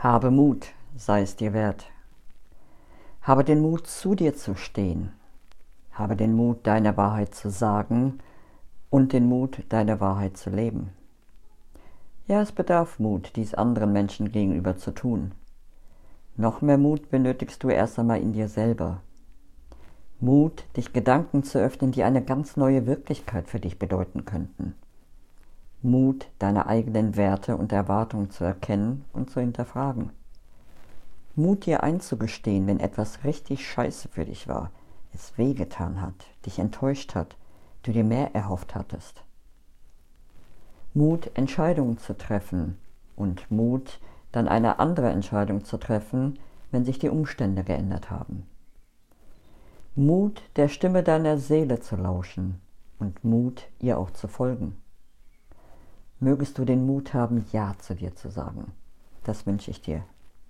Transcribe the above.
Habe Mut, sei es dir wert. Habe den Mut, zu dir zu stehen. Habe den Mut, deine Wahrheit zu sagen und den Mut, deine Wahrheit zu leben. Ja, es bedarf Mut, dies anderen Menschen gegenüber zu tun. Noch mehr Mut benötigst du erst einmal in dir selber. Mut, dich Gedanken zu öffnen, die eine ganz neue Wirklichkeit für dich bedeuten könnten. Mut, deine eigenen Werte und Erwartungen zu erkennen und zu hinterfragen. Mut dir einzugestehen, wenn etwas richtig scheiße für dich war, es wehgetan hat, dich enttäuscht hat, du dir mehr erhofft hattest. Mut, Entscheidungen zu treffen und Mut, dann eine andere Entscheidung zu treffen, wenn sich die Umstände geändert haben. Mut, der Stimme deiner Seele zu lauschen und Mut, ihr auch zu folgen. Mögest du den Mut haben, Ja zu dir zu sagen. Das wünsche ich dir.